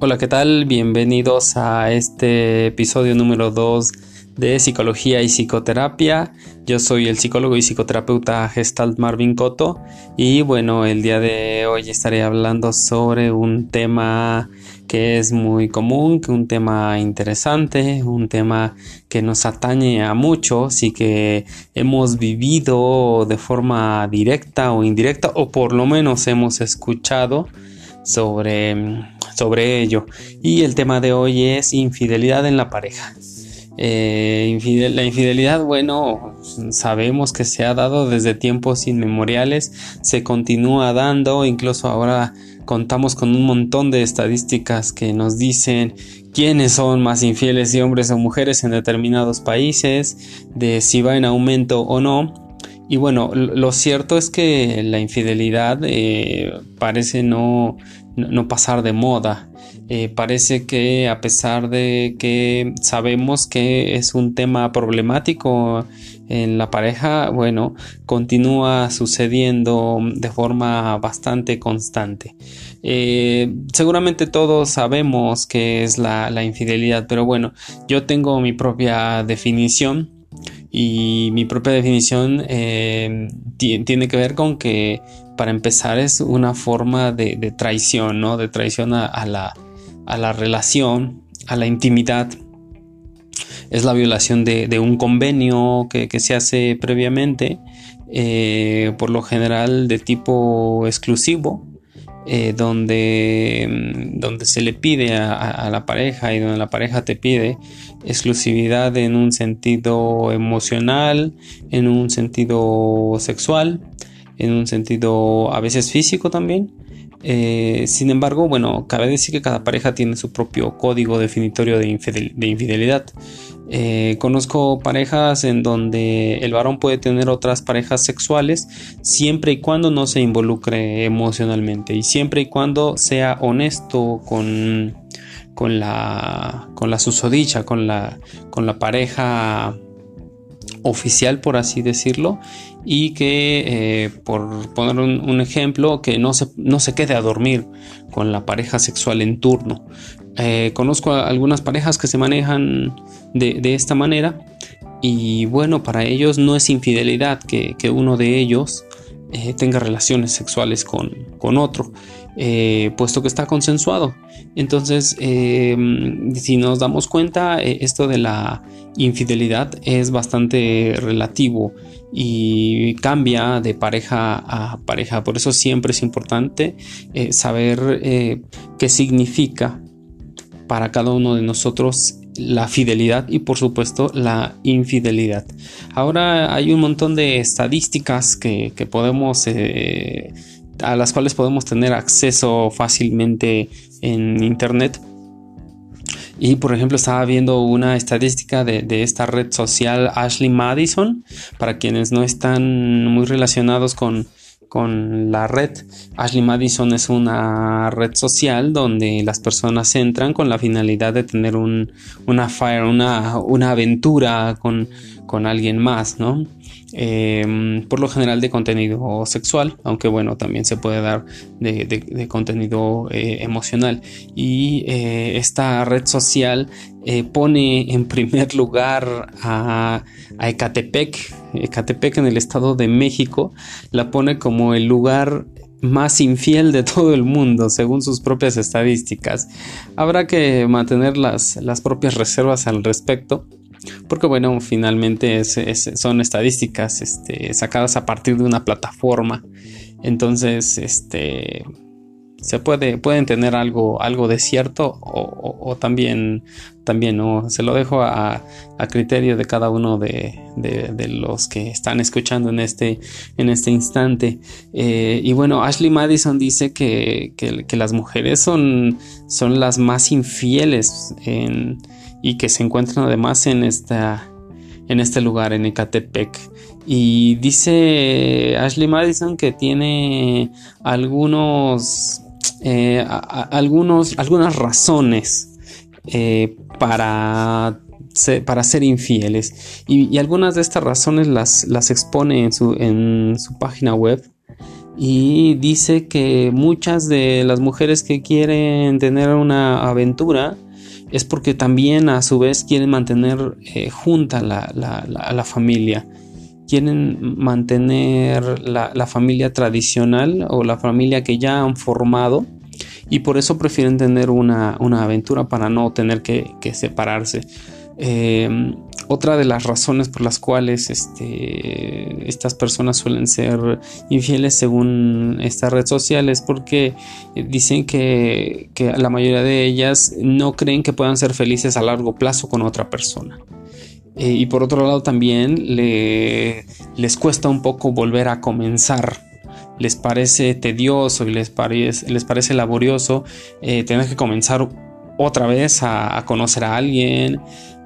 Hola, ¿qué tal? Bienvenidos a este episodio número 2 de Psicología y Psicoterapia. Yo soy el psicólogo y psicoterapeuta Gestalt Marvin Coto y bueno, el día de hoy estaré hablando sobre un tema que es muy común, que un tema interesante, un tema que nos atañe a muchos y que hemos vivido de forma directa o indirecta o por lo menos hemos escuchado sobre, sobre ello. Y el tema de hoy es infidelidad en la pareja. Eh, la infidelidad, bueno, sabemos que se ha dado desde tiempos inmemoriales, se continúa dando, incluso ahora contamos con un montón de estadísticas que nos dicen quiénes son más infieles de hombres o mujeres en determinados países, de si va en aumento o no. Y bueno, lo cierto es que la infidelidad eh, parece no, no, pasar de moda. Eh, parece que a pesar de que sabemos que es un tema problemático en la pareja, bueno, continúa sucediendo de forma bastante constante. Eh, seguramente todos sabemos qué es la, infidelidad, pero bueno, yo tengo mi propia definición y mi propia definición eh, tiene que ver con que, para empezar, es una forma de, traición, ¿no? De traición a, la, relación, a la intimidad. Es la violación de, un convenio que, se hace previamente, eh, por lo general de tipo exclusivo, eh, donde, mm, donde se le pide a, la pareja y donde la pareja te pide exclusividad en un sentido emocional, en un sentido sexual, en un sentido a veces físico también. Eh, sin embargo, bueno, cabe decir que cada pareja tiene su propio código definitorio de, infidelidad. Eh, conozco parejas en donde el varón puede tener otras parejas sexuales siempre y cuando no se involucre emocionalmente y siempre y cuando sea honesto con, con, la, con la susodicha, con la, con la pareja oficial, por así decirlo, y que, eh, por poner un, ejemplo, que no se, no se quede a dormir con la pareja sexual en turno. Eh, conozco algunas parejas que se manejan de, esta manera y bueno, para ellos no es infidelidad que, uno de ellos eh, tenga relaciones sexuales con, con otro. Eh, puesto que está consensuado. Entonces, eh, si nos damos cuenta, eh, esto de la infidelidad es bastante relativo y cambia de pareja a pareja. Por eso siempre es importante saber qué significa para cada uno de nosotros la fidelidad y por supuesto la infidelidad. Ahora hay un montón de estadísticas que, que podemos a las cuales podemos tener acceso fácilmente en internet. Y por ejemplo estaba viendo una estadística de, esta red social Ashley Madison, para quienes no están muy relacionados con, con la red. Ashley Madison es una red social donde las personas entran con la finalidad de tener un, una fire, una, una aventura con, con alguien más, ¿no? Em, por lo general de contenido sexual, aunque bueno, también se puede dar de, contenido eh, emocional. Y eh, esta red social eh, pone en primer lugar a, a, Ecatepec, Ecatepec en el Estado de México, la pone como el lugar más infiel de todo el mundo, según sus propias estadísticas. Habrá que mantener las, las propias reservas al respecto porque bueno, finalmente son estadísticas este, sacadas a partir de una plataforma. Entonces, este, se puede, pueden tener algo, algo de cierto o, también, también no. Se lo dejo a, criterio de cada uno de, los que están escuchando en este, en este instante. Eh, y bueno, Ashley Madison dice que, que, las mujeres son, son las más infieles en y que se encuentran además en, esta, en este lugar, en Ecatepec. Y dice Ashley Madison que tiene algunos, eh, algunos algunas razones eh, para para ser infieles. Y, algunas de estas razones las, las expone en su, en su página web. y dice que muchas de las mujeres que quieren tener una aventura es porque también a su vez quieren mantener eh, junta la, la, familia, quieren mantener la, familia tradicional o la familia que ya han formado y por eso prefieren tener una, aventura para no tener que, separarse. Eh, otra de las razones por las cuales este, estas personas suelen ser infieles según esta red social es porque dicen que, la mayoría de ellas no creen que puedan ser felices a largo plazo con otra persona. Eh, y por otro lado también les cuesta un poco volver a comenzar. Les parece tedioso y les parece laborioso eh, tener que comenzar otra vez a conocer a alguien,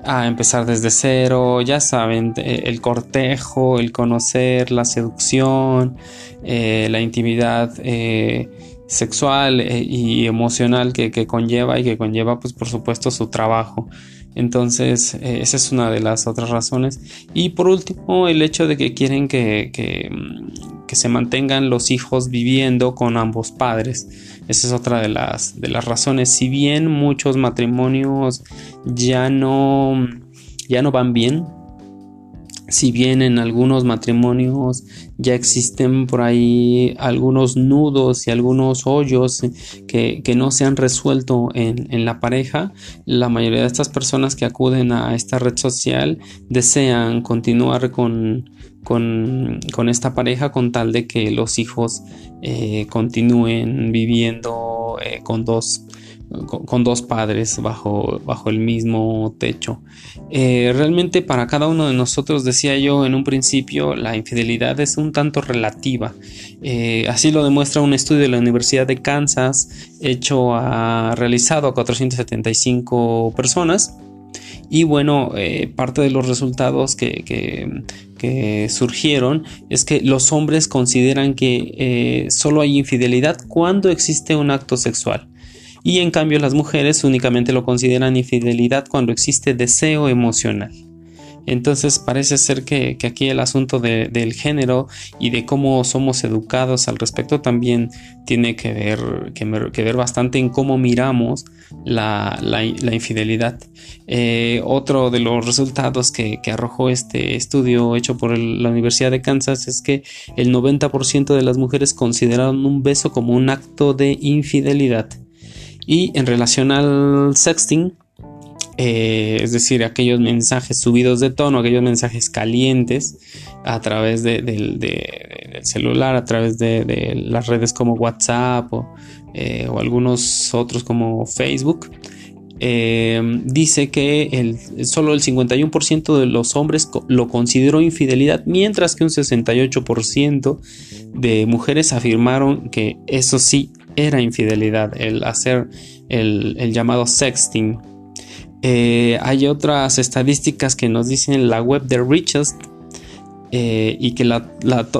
a empezar desde cero, ya saben, eh, el cortejo, el conocer, la seducción, eh, la intimidad eh, sexual y emocional que, conlleva y que conlleva pues por supuesto su trabajo. Entonces, esa es una de las otras razones. Y por último, el hecho de que quieren que, que, que se mantengan los hijos viviendo con ambos padres. Esa es otra de las, de las razones. Si bien muchos matrimonios ya no, ya no van bien, si bien en algunos matrimonios ya existen por ahí algunos nudos y algunos hoyos que, no se han resuelto en, en, la pareja, la mayoría de estas personas que acuden a esta red social desean continuar con, con, esta pareja con tal de que los hijos eh, continúen viviendo eh, con dos con, dos padres bajo, bajo el mismo techo. Eh, realmente para cada uno de nosotros, decía yo en un principio, la infidelidad es un tanto relativa. así lo demuestra un estudio de la Universidad de Kansas hecho a, realizado a 475 personas. Y bueno, parte de los resultados que, que surgieron es que los hombres consideran que eh, solo hay infidelidad cuando existe un acto sexual y en cambio las mujeres únicamente lo consideran infidelidad cuando existe deseo emocional. Entonces parece ser que, aquí el asunto del género y de cómo somos educados al respecto también tiene que ver, que, ver bastante en cómo miramos la, infidelidad. Eh, otro de los resultados que, arrojó este estudio hecho por la Universidad de Kansas es que el 90% de las mujeres consideraron un beso como un acto de infidelidad. Y en relación al sexting, eh, es decir, aquellos mensajes subidos de tono, aquellos mensajes calientes a través del celular, a través de, las redes como WhatsApp o, eh, algunos otros como Facebook. Eh, dice que solo el 51% de los hombres lo consideró infidelidad, mientras que un 68% de mujeres afirmaron que eso sí era infidelidad, el hacer el, el llamado sexting eh, hay otras estadísticas que nos dicen la web de Richest eh, y que la,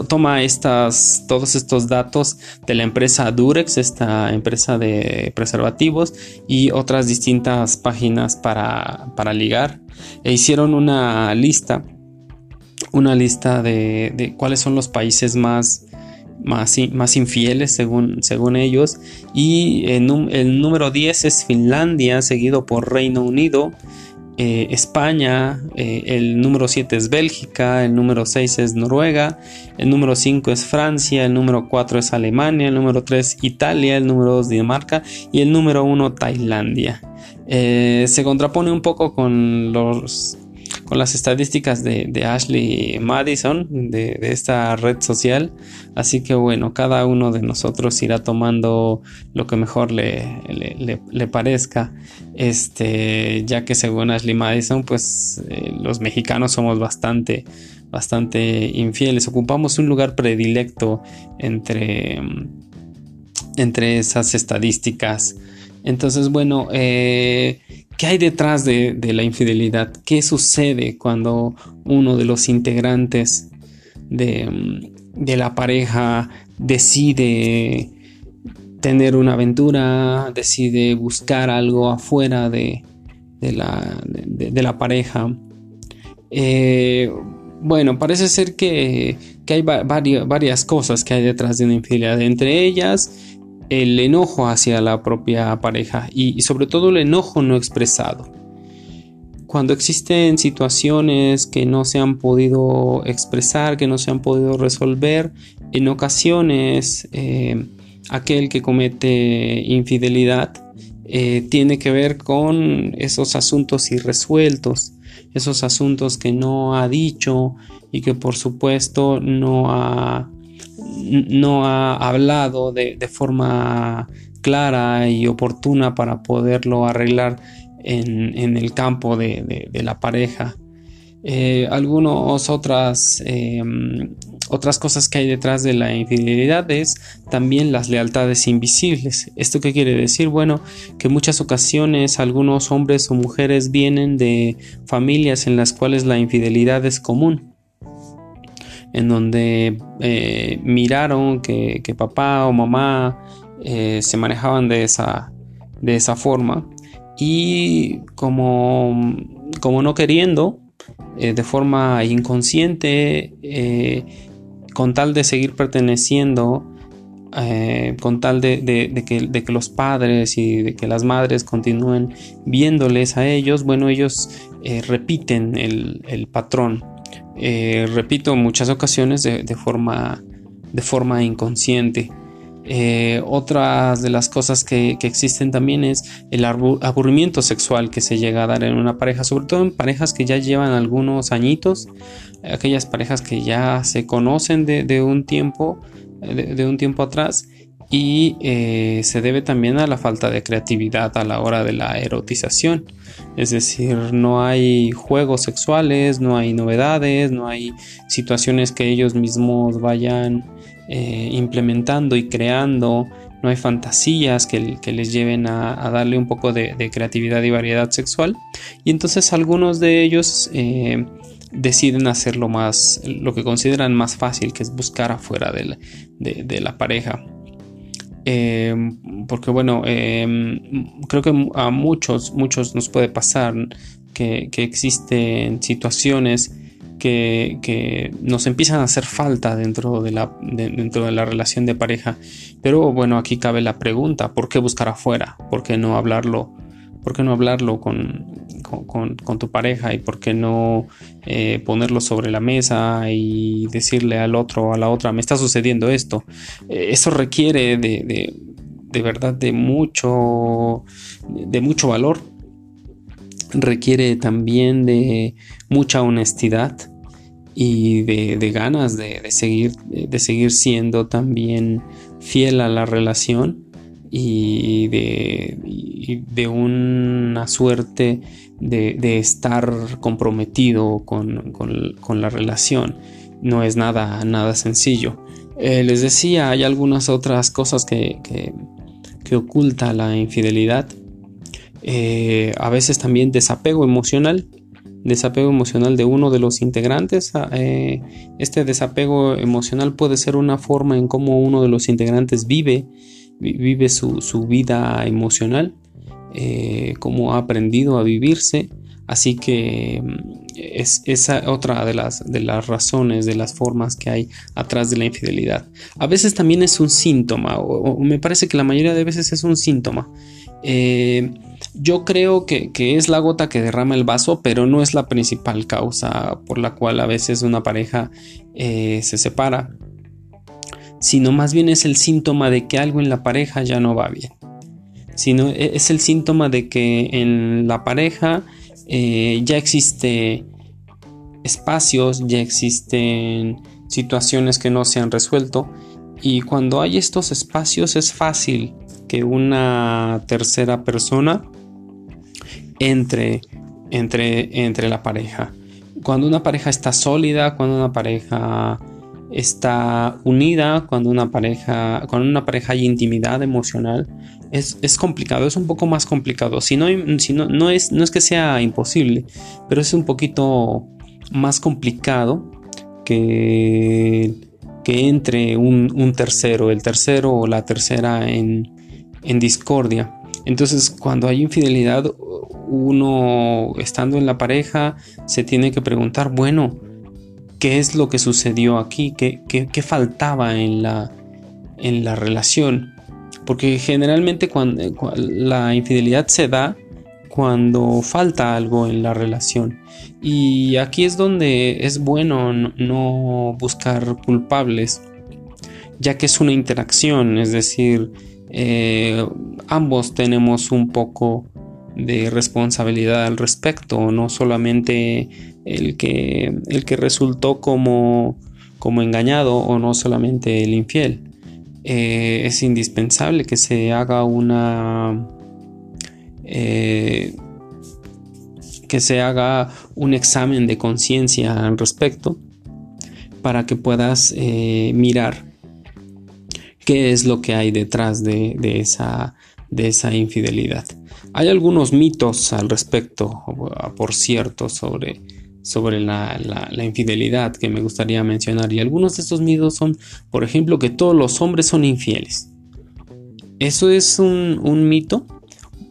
toma estas, todos estos datos de la empresa Durex, esta empresa de preservativos y otras distintas páginas para, ligar. E hicieron una lista, una lista de, de cuáles son los países más más, infieles según, según ellos. Y el número 10 es Finlandia, seguido por Reino Unido. Eh, España, eh, el número 7 es Bélgica, el número 6 es Noruega, el número 5 es Francia, el número 4 es Alemania, el número 3 Italia, el número 2 Dinamarca y el número 1 Tailandia. Eh, se contrapone un poco con los con las estadísticas de, Ashley Madison de, esta red social. Así que bueno, cada uno de nosotros irá tomando lo que mejor le, le, parezca. Este, ya que según Ashley Madison, pues eh, los mexicanos somos bastante, bastante infieles. Ocupamos un lugar predilecto entre, entre esas estadísticas. Entonces, bueno, eh, ¿Qué hay detrás de, la infidelidad? ¿Qué sucede cuando uno de los integrantes de, la pareja decide tener una aventura, decide buscar algo afuera de, la, pareja? Eh, bueno, parece ser que, hay varias cosas que hay detrás de una infidelidad. Entre ellas, el enojo hacia la propia pareja y, sobre todo el enojo no expresado. Cuando existen situaciones que no se han podido expresar, que no se han podido resolver, en ocasiones eh, aquel que comete infidelidad eh, tiene que ver con esos asuntos irresueltos, esos asuntos que no ha dicho y que por supuesto no ha, no ha hablado de, forma clara y oportuna para poderlo arreglar en, el campo de, la pareja. Eh, algunas otras em, otras cosas que hay detrás de la infidelidad es también las lealtades invisibles. ¿Esto qué quiere decir? Bueno, que en muchas ocasiones algunos hombres o mujeres vienen de familias en las cuales la infidelidad es común en donde eh, miraron que, papá o mamá eh, se manejaban de esa, de esa forma y como, como no queriendo, eh, de forma inconsciente, con tal de seguir perteneciendo, con tal de, que, los padres y de que las madres continúen viéndoles a ellos, bueno, ellos repiten el, patrón. Eh, repito, muchas ocasiones de, forma, de forma inconsciente. otras de las cosas que, que, existen también es el aburrimiento sexual que se llega a dar en una pareja, sobre todo en parejas que ya llevan algunos añitos aquellas parejas que ya se conocen de, un tiempo, de, un tiempo atrás y eh, se debe también a la falta de creatividad a la hora de la erotización. Es decir, no hay juegos sexuales, no hay novedades, no hay situaciones que ellos mismos vayan eh, implementando y creando, no hay fantasías que, les lleven a, darle un poco de, creatividad y variedad sexual. Y entonces algunos de ellos eh, deciden hacerlo más, lo que consideran más fácil, que es buscar afuera de la, pareja. Em, porque bueno, em, creo que a muchos, muchos nos puede pasar que, existen situaciones que, nos empiezan a hacer falta dentro de, la, dentro de la relación de pareja. Pero bueno, aquí cabe la pregunta, ¿por qué buscar afuera? ¿Por qué no hablarlo? ¿Por qué no hablarlo con, con, tu pareja y por qué no eh, ponerlo sobre la mesa y decirle al otro o a la otra, me está sucediendo esto. Eh, eso requiere de, de, verdad de mucho, de mucho valor. Requiere también de mucha honestidad y de, ganas de, seguir, de seguir siendo también fiel a la relación y de, de una suerte de, estar comprometido con, la relación. No es nada, nada sencillo. Eh, les decía, hay algunas otras cosas que, que, oculta la infidelidad. Eh, a veces también desapego emocional. Desapego emocional de uno de los integrantes. Ah, eh, este desapego emocional puede ser una forma en cómo uno de los integrantes vive, vive su, su vida emocional eh, cómo ha aprendido a vivirse. Así que mm, es esa otra de las, de las razones, de las formas que hay atrás de la infidelidad. A veces también es un síntoma, o, me parece que la mayoría de veces es un síntoma. Eh, yo creo que, es la gota que derrama el vaso, pero no es la principal causa por la cual a veces una pareja eh, se separa, sino más bien es el síntoma de que algo en la pareja ya no va bien sino e, es el síntoma de que en la pareja eh, ya existe espacios, ya existen situaciones que no se han resuelto y cuando hay estos espacios es fácil que una tercera persona entre, entre, entre la pareja. Cuando una pareja está sólida, cuando una pareja está unida, cuando una pareja, cuando una pareja hay intimidad emocional, es, complicado, es un poco más complicado. Si no, si no, no, es, no es que sea imposible, pero es un poquito más complicado que, que entre un, tercero, el tercero o la tercera en, en discordia. Entonces, cuando hay infidelidad, uno estando en la pareja se tiene que preguntar, bueno, qué es lo que sucedió aquí, qué, qué, faltaba en la, en la relación. Porque generalmente cuando, la infidelidad se da cuando falta algo en la relación. Y aquí es donde es bueno no buscar culpables, ya que es una interacción, es decir, eh, ambos tenemos un poco de responsabilidad al respecto, no solamente el que, el que resultó como, como engañado o no solamente el infiel. Eh, es indispensable que se haga una eh, que se haga un examen de conciencia al respecto para que puedas eh, mirar qué es lo que hay detrás de, esa, de esa infidelidad. Hay algunos mitos al respecto, por cierto, sobre, sobre la, infidelidad que me gustaría mencionar. Y algunos de estos mitos son, por ejemplo, que todos los hombres son infieles. Eso es un, mito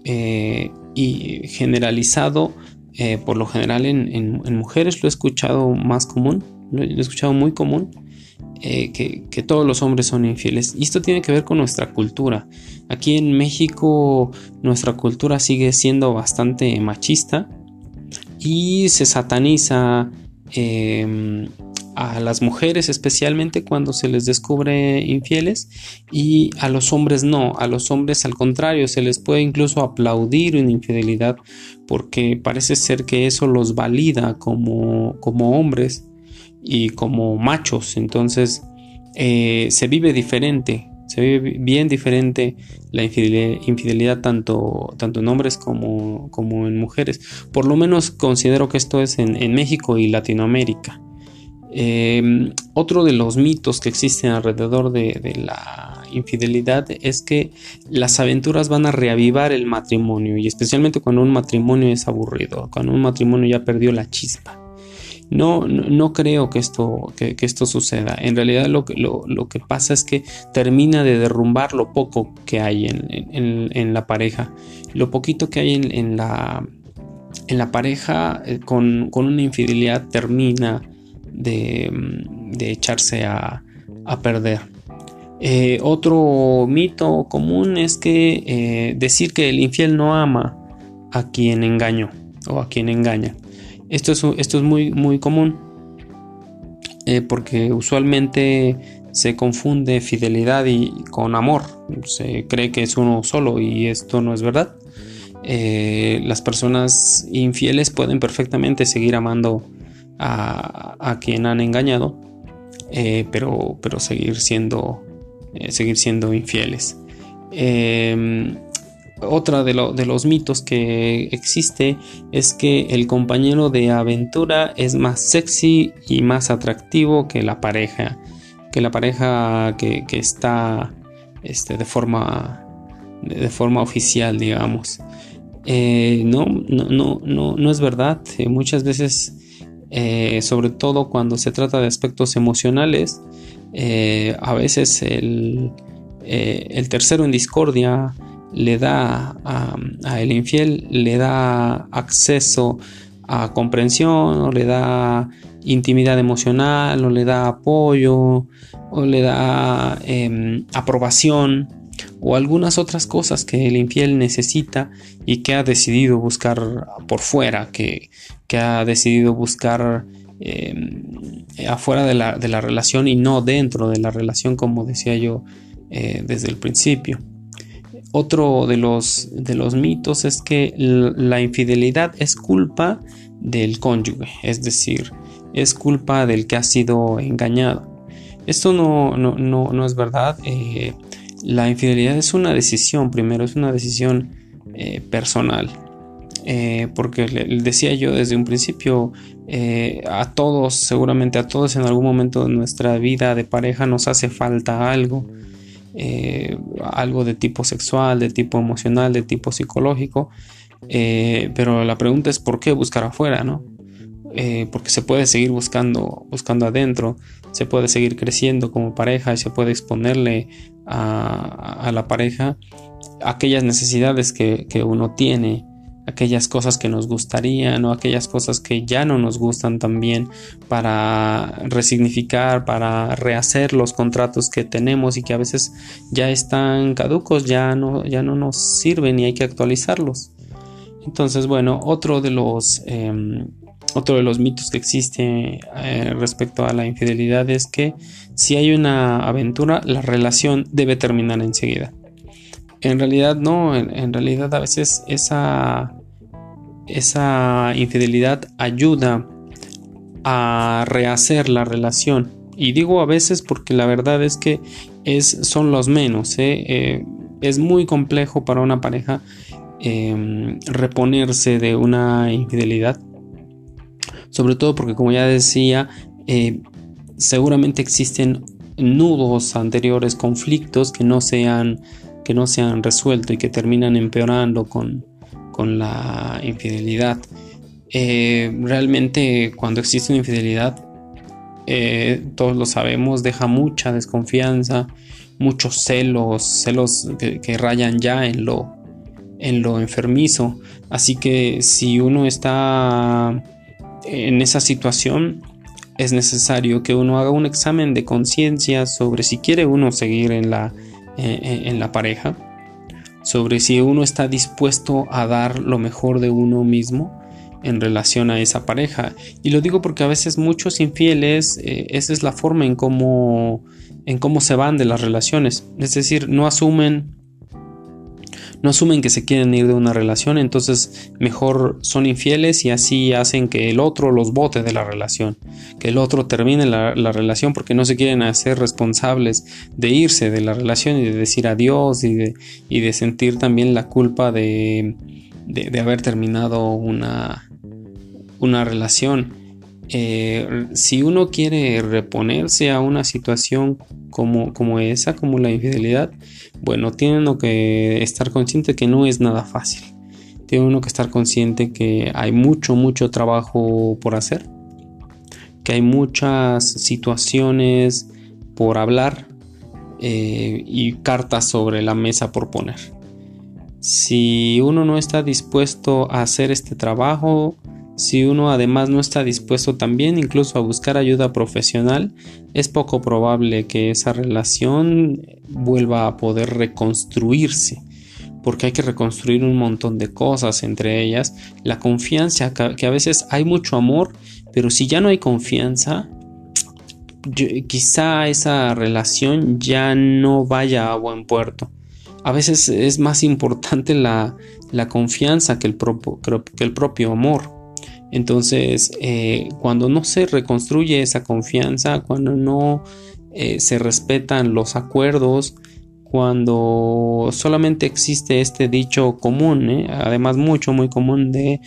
eh, y generalizado eh, por lo general en, mujeres lo he escuchado más común, lo he escuchado muy común, eh, que, todos los hombres son infieles. Y esto tiene que ver con nuestra cultura. Aquí en México nuestra cultura sigue siendo bastante machista y se sataniza em, a las mujeres especialmente cuando se les descubre infieles y a los hombres no, a los hombres al contrario, se les puede incluso aplaudir una infidelidad porque parece ser que eso los valida como, como hombres y como machos, entonces eh, se vive diferente, se vive bien diferente la infidelidad, tanto, en hombres como, en mujeres. Por lo menos considero que esto es en México y Latinoamérica. Em, otro de los mitos que existen alrededor de, la infidelidad es que las aventuras van a reavivar el matrimonio y especialmente cuando un matrimonio es aburrido, cuando un matrimonio ya perdió la chispa. No, no, creo que esto, que, esto suceda. En realidad lo que, lo, que, pasa es que termina de derrumbar lo poco que hay en, la pareja. Lo poquito que hay en, la, en la pareja eh, con, con una infidelidad termina de, echarse a, perder. Eh, otro mito común es que eh, decir que el infiel no ama a quien engañó o a quien engaña. Esto es, muy, muy común eh, porque usualmente se confunde fidelidad y, con amor. Se cree que es uno solo y esto no es verdad. las personas infieles pueden perfectamente seguir amando a, quien han engañado, eh, pero, seguir siendo, eh, seguir siendo infieles. Em, otra de, los mitos que existe es que el compañero de aventura es más sexy y más atractivo que la pareja, que la pareja que, está este, de, forma, de, forma oficial, digamos. Eh, no, no, no, no, no es verdad. muchas veces eh, sobre todo cuando se trata de aspectos emocionales, eh, a veces eh, el, tercero en discordia le da a, el infiel, le da acceso a comprensión o le da intimidad emocional o le da apoyo o le da em, aprobación o algunas otras cosas que el infiel necesita y que ha decidido buscar por fuera, que, que ha decidido buscar em, afuera de la, relación y no dentro de la relación, como decía yo eh, desde el principio. Otro de los, de los mitos es que la infidelidad es culpa del cónyuge, es decir, es culpa del que ha sido engañado. Esto no, no, es verdad. Eh, la infidelidad es una decisión, primero, es una decisión eh, personal. Eh, porque decía yo desde un principio, a todos, seguramente a todos en algún momento de nuestra vida de pareja nos hace falta algo, eh, algo de tipo sexual, de tipo emocional, de tipo psicológico, pero la pregunta es por qué buscar afuera, ¿no? porque se puede seguir buscando, buscando adentro, se puede seguir creciendo como pareja y se puede exponerle a, la pareja aquellas necesidades que uno tiene aquellas cosas que nos gustarían o aquellas cosas que ya no nos gustan también para resignificar, para rehacer los contratos que tenemos y que a veces ya están caducos, ya no, ya no nos sirven y hay que actualizarlos. Entonces, bueno, otro de los, em, otro de los mitos que existe eh, respecto a la infidelidad es que si hay una aventura, la relación debe terminar enseguida. En realidad no, en, realidad a veces esa, esa infidelidad ayuda a rehacer la relación. Y digo a veces porque la verdad es que es, son los menos. ¿eh? Eh, es muy complejo para una pareja em, reponerse de una infidelidad. Sobre todo porque como ya decía, eh, seguramente existen nudos anteriores, conflictos que no sean que no se han resuelto y que terminan empeorando con, la infidelidad. Eh, realmente cuando existe una infidelidad, eh, todos lo sabemos, deja mucha desconfianza, muchos celos, celos que, rayan ya en lo, en lo enfermizo. Así que si uno está en esa situación, es necesario que uno haga un examen de conciencia sobre si quiere uno seguir en la en la pareja, sobre si uno está dispuesto a dar lo mejor de uno mismo en relación a esa pareja. Y lo digo porque a veces muchos infieles, eh, esa es la forma en cómo, en cómo se van de las relaciones. Es decir, no asumen no asumen que se quieren ir de una relación, entonces mejor son infieles y así hacen que el otro los bote de la relación, que el otro termine la, relación porque no se quieren hacer responsables de irse de la relación y de decir adiós y de, y de sentir también la culpa de, de, haber terminado una, una relación. Eh, si uno quiere reponerse a una situación como, como esa, como la infidelidad, bueno, tiene uno que estar consciente que no es nada fácil. Tiene uno que estar consciente que hay mucho, mucho trabajo por hacer, que hay muchas situaciones por hablar eh, y cartas sobre la mesa por poner. Si uno no está dispuesto a hacer este trabajo, si uno además no está dispuesto también incluso a buscar ayuda profesional, es poco probable que esa relación vuelva a poder reconstruirse, porque hay que reconstruir un montón de cosas, entre ellas la confianza, que a veces hay mucho amor, pero si ya no hay confianza, quizá esa relación ya no vaya a buen puerto. A veces es más importante la, confianza que el, propio amor. Entonces, eh, cuando no se reconstruye esa confianza, cuando no eh, se respetan los acuerdos, cuando solamente existe este dicho común, ¿eh? además mucho, muy común de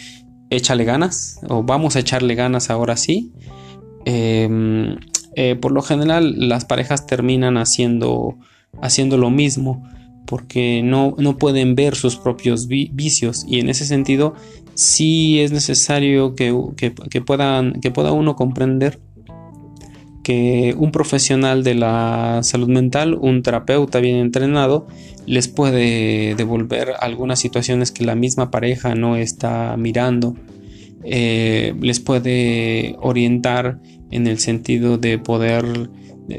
échale ganas o vamos a echarle ganas ahora sí. Em, por lo general las parejas terminan haciendo, haciendo lo mismo porque no, no pueden ver sus propios vicios y en ese sentido sí es necesario que, puedan, que pueda uno comprender que un profesional de la salud mental, un terapeuta bien entrenado, les puede devolver algunas situaciones que la misma pareja no está mirando, eh, les puede orientar en el sentido de poder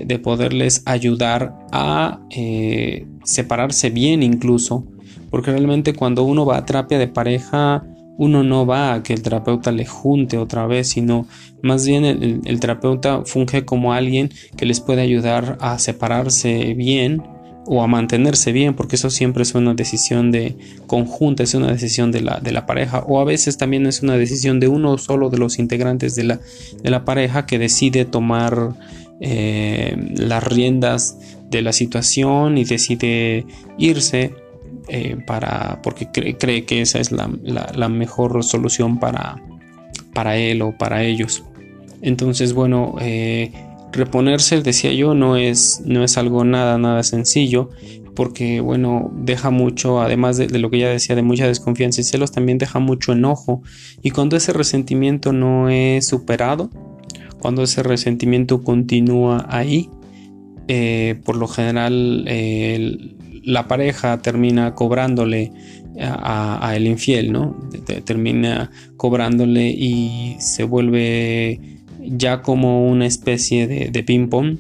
de, poderles ayudar a eh, separarse bien incluso, porque realmente cuando uno va a terapia de pareja, uno no va a que el terapeuta le junte otra vez, sino más bien el, terapeuta funge como alguien que les puede ayudar a separarse bien o a mantenerse bien, porque eso siempre es una decisión de conjunta, es una decisión de la, de la pareja, o a veces también es una decisión de uno solo de los integrantes de la, de la pareja que decide tomar eh, las riendas de la situación y decide irse eh, para porque cree, que esa es la, mejor solución para, para él o para ellos. Entonces, bueno, eh, reponerse, decía yo, no es, no es algo nada, nada sencillo, porque, bueno, deja mucho, además de, lo que ya decía, de mucha desconfianza y celos, también deja mucho enojo. Y cuando ese resentimiento no es superado, cuando ese resentimiento continúa ahí, eh, por lo general la pareja termina cobrándole a, el infiel, ¿no? termina cobrándole y se vuelve ya como una especie de, ping-pong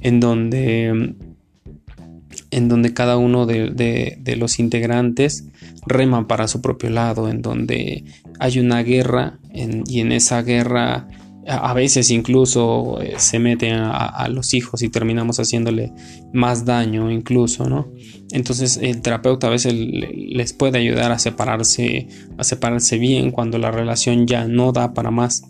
en donde en donde cada uno de, los integrantes rema para su propio lado, en donde hay una guerra y en esa guerra a, veces incluso eh, se meten a, los hijos y terminamos haciéndole más daño incluso, ¿no? Entonces el terapeuta a veces les puede ayudar a separarse, a separarse bien cuando la relación ya no da para más.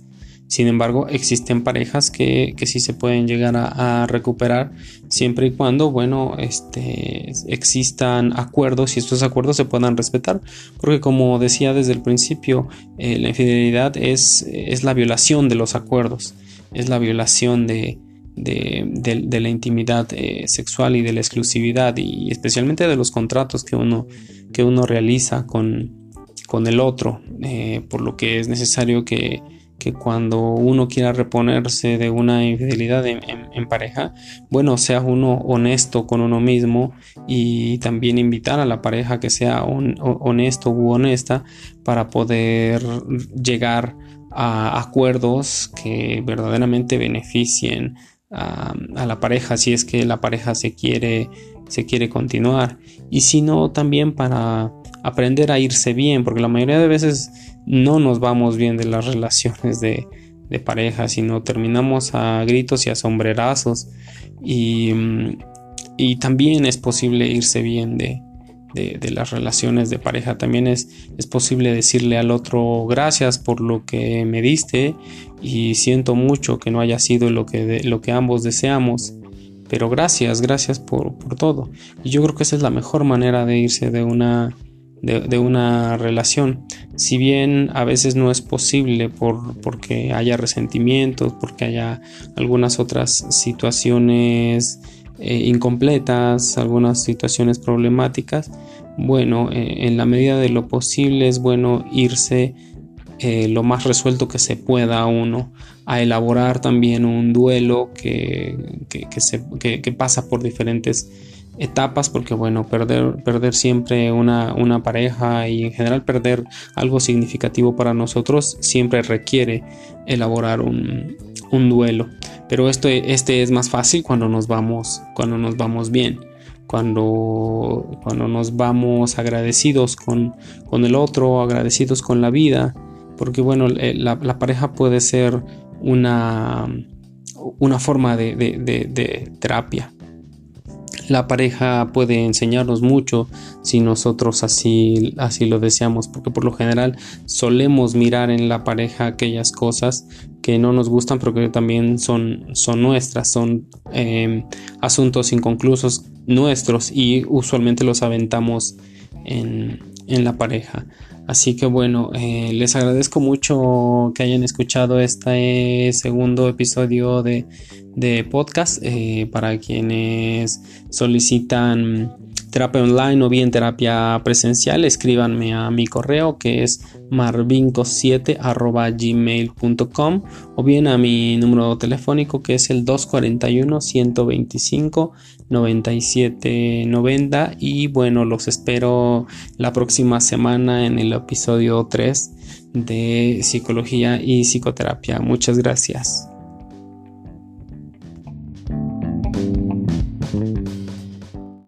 Sin embargo, existen parejas que, sí se pueden llegar a, recuperar siempre y cuando, bueno, este, existan acuerdos y estos acuerdos se puedan respetar. Porque como decía desde el principio, eh, la infidelidad es, es, la violación de los acuerdos, es la violación de, de, la intimidad eh, sexual y de la exclusividad y especialmente de los contratos que uno, que uno realiza con, con el otro, eh, por lo que es necesario que que cuando uno quiera reponerse de una infidelidad en, pareja, bueno, sea uno honesto con uno mismo y también invitar a la pareja que sea honesto u honesta para poder llegar a acuerdos que verdaderamente beneficien a, a, la pareja si es que la pareja se quiere se quiere continuar. Y si no también para aprender a irse bien porque la mayoría de veces no nos vamos bien de las relaciones de, pareja, sino terminamos a gritos y a sombrerazos. Y, y también es posible irse bien de, de, las relaciones de pareja. También es, es, posible decirle al otro gracias por lo que me diste y siento mucho que no haya sido lo que, lo que ambos deseamos. Pero gracias, gracias por, por todo. Y yo creo que esa es la mejor manera de irse de una de, una relación. Si bien a veces no es posible por, porque haya resentimientos, porque haya algunas otras situaciones eh, incompletas, algunas situaciones problemáticas, bueno, eh, en la medida de lo posible es bueno irse eh, lo más resuelto que se pueda uno a elaborar también un duelo que, que, pasa por diferentes etapas porque bueno perder perder siempre una, una, pareja y en general perder algo significativo para nosotros siempre requiere elaborar un, un duelo. Pero esto, este es más fácil cuando nos vamos cuando nos vamos bien cuando, cuando nos vamos agradecidos con, con el otro agradecidos con la vida porque bueno la, la pareja puede ser una una forma de, de, de terapia la pareja puede enseñarnos mucho si nosotros así, así lo deseamos, porque por lo general solemos mirar en la pareja aquellas cosas que no nos gustan, pero que también son, son nuestras, son em, asuntos inconclusos nuestros y usualmente los aventamos en, en la pareja. Así que bueno, eh, les agradezco mucho que hayan escuchado este segundo episodio de, podcast. Eh, para quienes solicitan terapia online o bien terapia presencial, escríbanme a mi correo que es marvinco7 o bien a mi número telefónico que es el 241 125 9790 y bueno los espero la próxima semana en el episodio 3 de psicología y psicoterapia. Muchas gracias